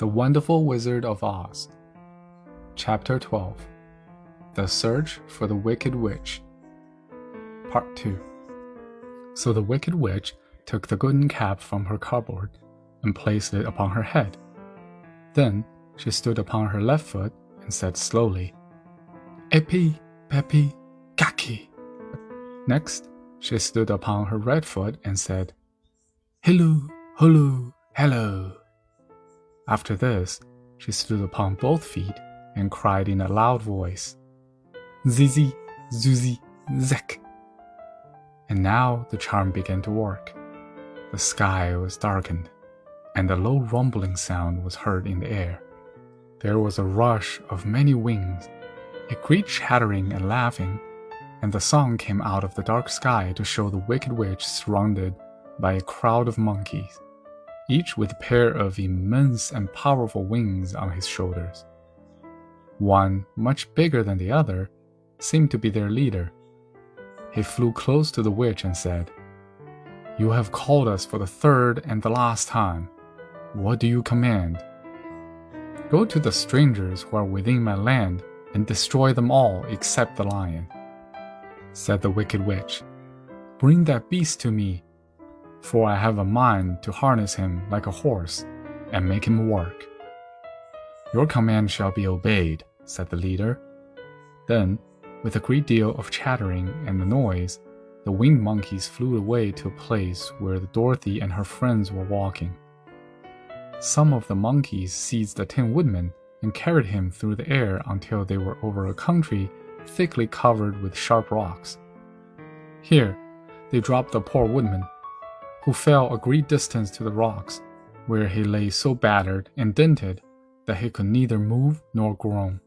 The Wonderful Wizard of Oz. Chapter 12 The Search for the Wicked Witch. Part 2 So the Wicked Witch took the golden cap from her cupboard and placed it upon her head. Then she stood upon her left foot and said slowly, Epi, Pepi, Kaki. Next, she stood upon her right foot and said, Hello, hello, hello. After this, she stood upon both feet and cried in a loud voice, Zizi, Zuzi, Zek. And now the charm began to work. The sky was darkened, and a low rumbling sound was heard in the air. There was a rush of many wings, a great chattering and laughing, and the song came out of the dark sky to show the wicked witch surrounded by a crowd of monkeys each with a pair of immense and powerful wings on his shoulders. One, much bigger than the other, seemed to be their leader. He flew close to the witch and said, You have called us for the third and the last time. What do you command? Go to the strangers who are within my land and destroy them all except the lion. Said the wicked witch, Bring that beast to me for I have a mind to harness him like a horse and make him work. Your command shall be obeyed, said the leader. Then, with a great deal of chattering and noise, the winged monkeys flew away to a place where Dorothy and her friends were walking. Some of the monkeys seized the Tin Woodman and carried him through the air until they were over a country thickly covered with sharp rocks. Here, they dropped the poor woodman who fell a great distance to the rocks, where he lay so battered and dented that he could neither move nor groan.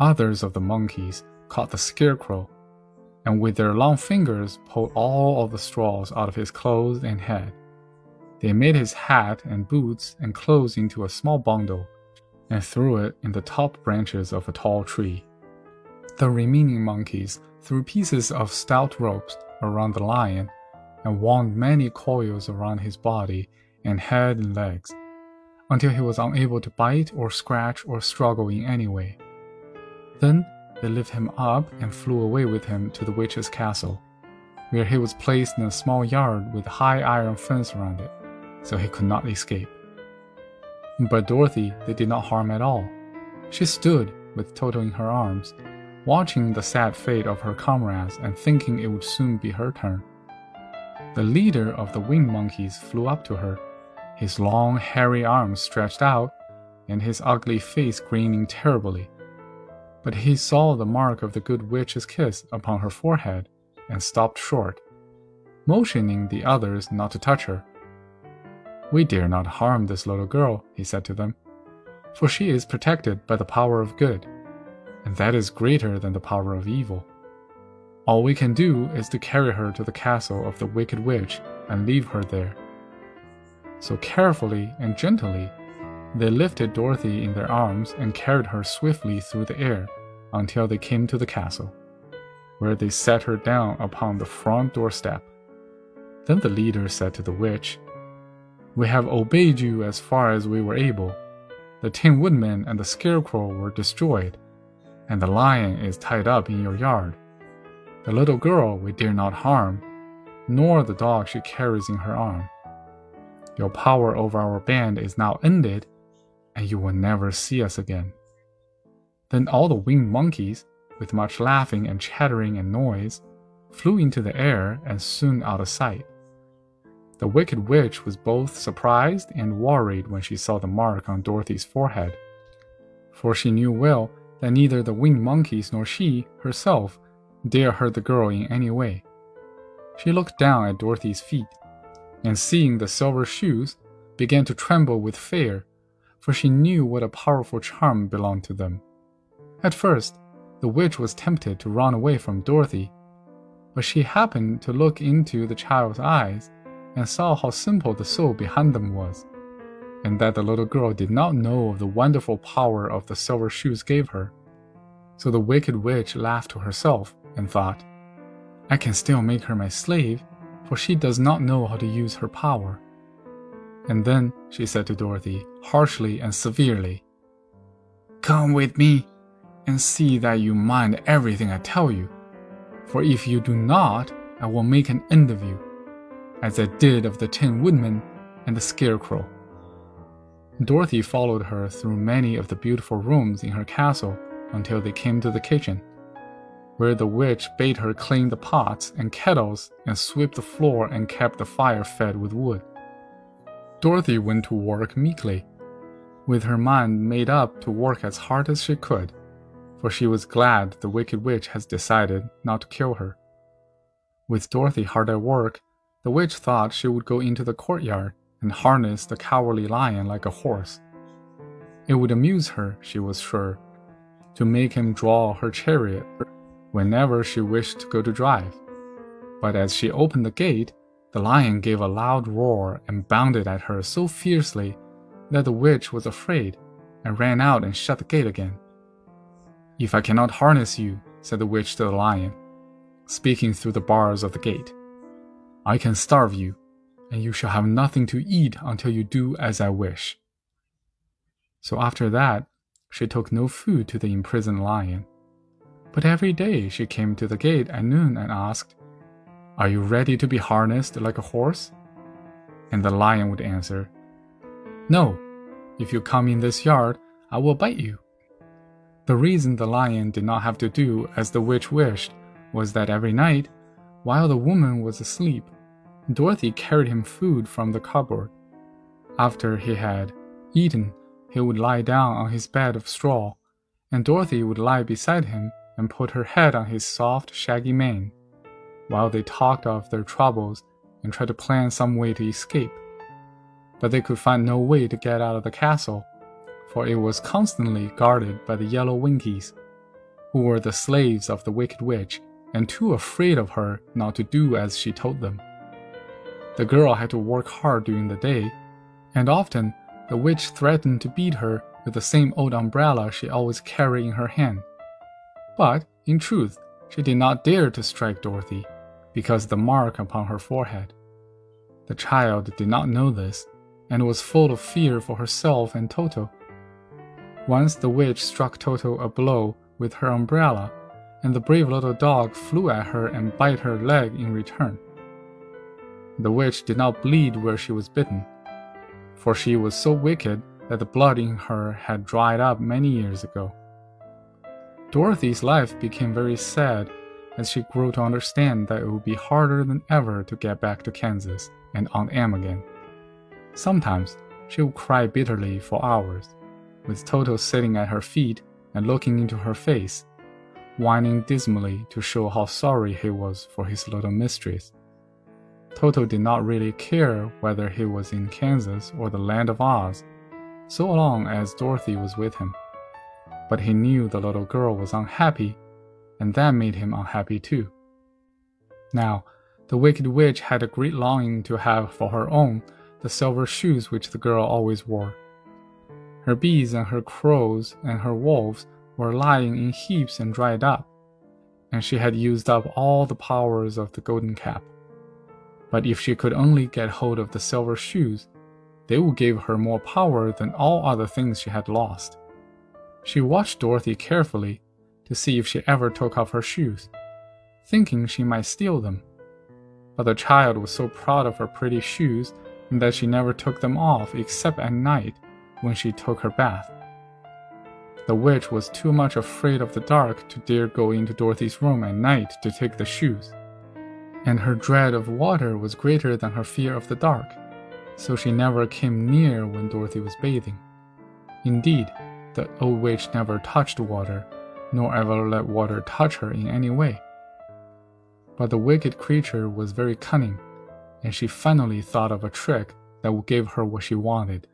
Others of the monkeys caught the scarecrow, and with their long fingers pulled all of the straws out of his clothes and head. They made his hat and boots and clothes into a small bundle and threw it in the top branches of a tall tree. The remaining monkeys threw pieces of stout ropes around the lion and wound many coils around his body and head and legs, until he was unable to bite or scratch or struggle in any way. Then they lifted him up and flew away with him to the witch's castle, where he was placed in a small yard with a high iron fence around it, so he could not escape. But Dorothy they did not harm at all. She stood, with Toto in her arms, watching the sad fate of her comrades and thinking it would soon be her turn. The leader of the winged monkeys flew up to her, his long, hairy arms stretched out, and his ugly face grinning terribly. But he saw the mark of the good witch's kiss upon her forehead and stopped short, motioning the others not to touch her. We dare not harm this little girl, he said to them, for she is protected by the power of good, and that is greater than the power of evil. All we can do is to carry her to the castle of the Wicked Witch and leave her there. So carefully and gently, they lifted Dorothy in their arms and carried her swiftly through the air until they came to the castle, where they set her down upon the front doorstep. Then the leader said to the witch, We have obeyed you as far as we were able. The Tin Woodman and the Scarecrow were destroyed, and the lion is tied up in your yard. The little girl we dare not harm, nor the dog she carries in her arm. Your power over our band is now ended, and you will never see us again. Then all the winged monkeys, with much laughing and chattering and noise, flew into the air and soon out of sight. The wicked witch was both surprised and worried when she saw the mark on Dorothy's forehead, for she knew well that neither the winged monkeys nor she herself dare hurt the girl in any way. She looked down at Dorothy's feet, and seeing the silver shoes, began to tremble with fear, for she knew what a powerful charm belonged to them. At first, the witch was tempted to run away from Dorothy, but she happened to look into the child's eyes and saw how simple the soul behind them was, and that the little girl did not know of the wonderful power of the silver shoes gave her. So the wicked witch laughed to herself and thought, I can still make her my slave, for she does not know how to use her power. And then she said to Dorothy, harshly and severely, Come with me and see that you mind everything I tell you. For if you do not, I will make an end of you, as I did of the Tin Woodman and the Scarecrow. Dorothy followed her through many of the beautiful rooms in her castle until they came to the kitchen, where the witch bade her clean the pots and kettles and sweep the floor and kept the fire fed with wood. Dorothy went to work meekly, with her mind made up to work as hard as she could, for she was glad the wicked witch has decided not to kill her. With Dorothy hard at work, the witch thought she would go into the courtyard and harness the cowardly lion like a horse. It would amuse her, she was sure, to make him draw her chariot whenever she wished to go to drive. But as she opened the gate, the lion gave a loud roar and bounded at her so fiercely that the witch was afraid and ran out and shut the gate again. If I cannot harness you, said the witch to the lion, speaking through the bars of the gate, I can starve you and you shall have nothing to eat until you do as I wish. So after that, she took no food to the imprisoned lion. But every day she came to the gate at noon and asked, Are you ready to be harnessed like a horse? And the lion would answer, No, if you come in this yard, I will bite you. The reason the lion did not have to do as the witch wished was that every night, while the woman was asleep, Dorothy carried him food from the cupboard. After he had eaten, he would lie down on his bed of straw, and Dorothy would lie beside him and put her head on his soft, shaggy mane, while they talked of their troubles and tried to plan some way to escape. But they could find no way to get out of the castle, for it was constantly guarded by the yellow Winkies, who were the slaves of the Wicked Witch and too afraid of her not to do as she told them. The girl had to work hard during the day, and often the witch threatened to beat her with the same old umbrella she always carried in her hand. But, in truth, she did not dare to strike Dorothy, because the mark upon her forehead. The child did not know this, and was full of fear for herself and Toto. Once the witch struck Toto a blow with her umbrella, and the brave little dog flew at her and bit her leg in return. The witch did not bleed where she was bitten, for she was so wicked that the blood in her had dried up many years ago. Dorothy's life became very sad as she grew to understand that it would be harder than ever to get back to Kansas and Aunt Em again. Sometimes she would cry bitterly for hours, with Toto sitting at her feet and looking into her face, whining dismally to show how sorry he was for his little mistress. Toto did not really care whether he was in Kansas or the land of Oz, so long as Dorothy was with him. But he knew the little girl was unhappy, and that made him unhappy too. Now, the Wicked Witch had a great longing to have for her own the silver shoes which the girl always wore. Her bees and her crows and her wolves were lying in heaps and dried up, and she had used up all the powers of the golden cap. But if she could only get hold of the silver shoes, they would give her more power than all other things she had lost. She watched Dorothy carefully to see if she ever took off her shoes, thinking she might steal them. But the child was so proud of her pretty shoes that she never took them off except at night when she took her bath. The witch was too much afraid of the dark to dare go into Dorothy's room at night to take the shoes and her dread of water was greater than her fear of the dark, so she never came near when Dorothy was bathing. Indeed, the old witch never touched water, nor ever let water touch her in any way. But the wicked creature was very cunning, and she finally thought of a trick that would give her what she wanted.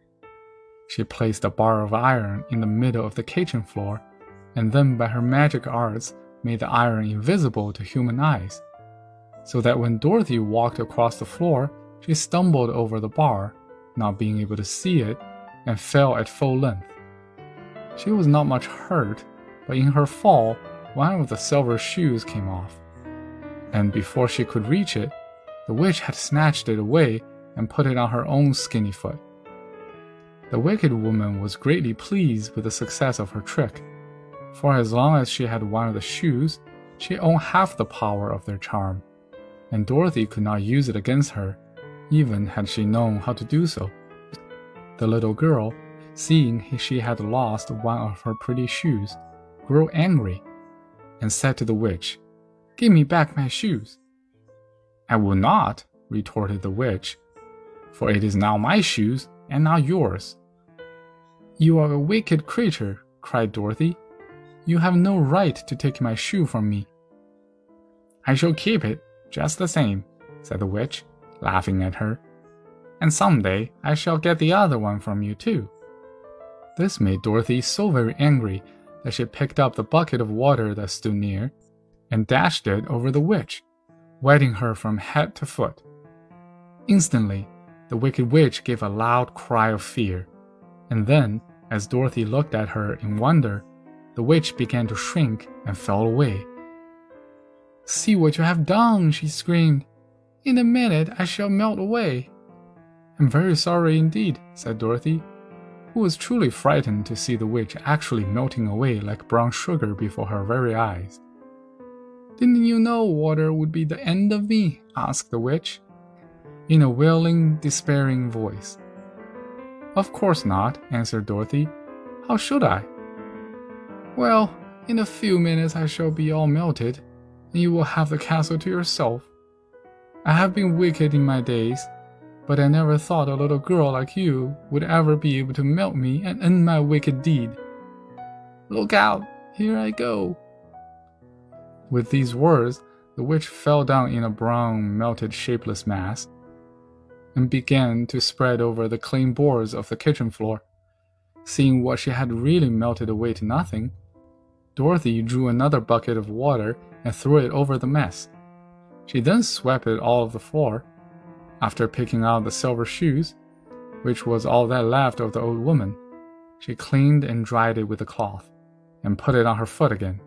She placed a bar of iron in the middle of the kitchen floor, and then by her magic arts made the iron invisible to human eyes so that when Dorothy walked across the floor, she stumbled over the bar, not being able to see it, and fell at full length. She was not much hurt, but in her fall, one of the silver shoes came off. And before she could reach it, the witch had snatched it away and put it on her own skinny foot. The wicked woman was greatly pleased with the success of her trick, for as long as she had one of the shoes, she owned half the power of their charm, and Dorothy could not use it against her, even had she known how to do so. The little girl, seeing she had lost one of her pretty shoes, grew angry and said to the witch, Give me back my shoes. I will not, retorted the witch, for it is now my shoes and not yours. You are a wicked creature, cried Dorothy. You have no right to take my shoe from me. I shall keep it just the same, said the witch, laughing at her. And some day I shall get the other one from you too. This made Dorothy so very angry that she picked up the bucket of water that stood near and dashed it over the witch, wetting her from head to foot. Instantly, the wicked witch gave a loud cry of fear, and then, as Dorothy looked at her in wonder, the witch began to shrink and fell away. See what you have done, she screamed. In a minute I shall melt away. I'm very sorry indeed, said Dorothy, who was truly frightened to see the witch actually melting away like brown sugar before her very eyes. Didn't you know water would be the end of me? asked the witch, in a wailing, despairing voice. Of course not, answered Dorothy. How should I? Well, in a few minutes I shall be all melted, and you will have the castle to yourself. I have been wicked in my days, but I never thought a little girl like you would ever be able to melt me and end my wicked deed. Look out, here I go. With these words, the witch fell down in a brown, melted, shapeless mass and began to spread over the clean boards of the kitchen floor. Seeing what she had really melted away to nothing, Dorothy drew another bucket of water and threw it over the mess. She then swept it all of the floor. After picking out the silver shoes, which was all that left of the old woman, she cleaned and dried it with a cloth, and put it on her foot again.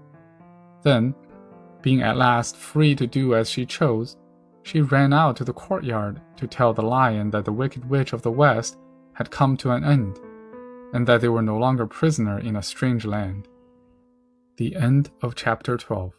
Then, being at last free to do as she chose, she ran out to the courtyard to tell the lion that the Wicked Witch of the West had come to an end, and that they were no longer prisoner in a strange land. The end of chapter 12.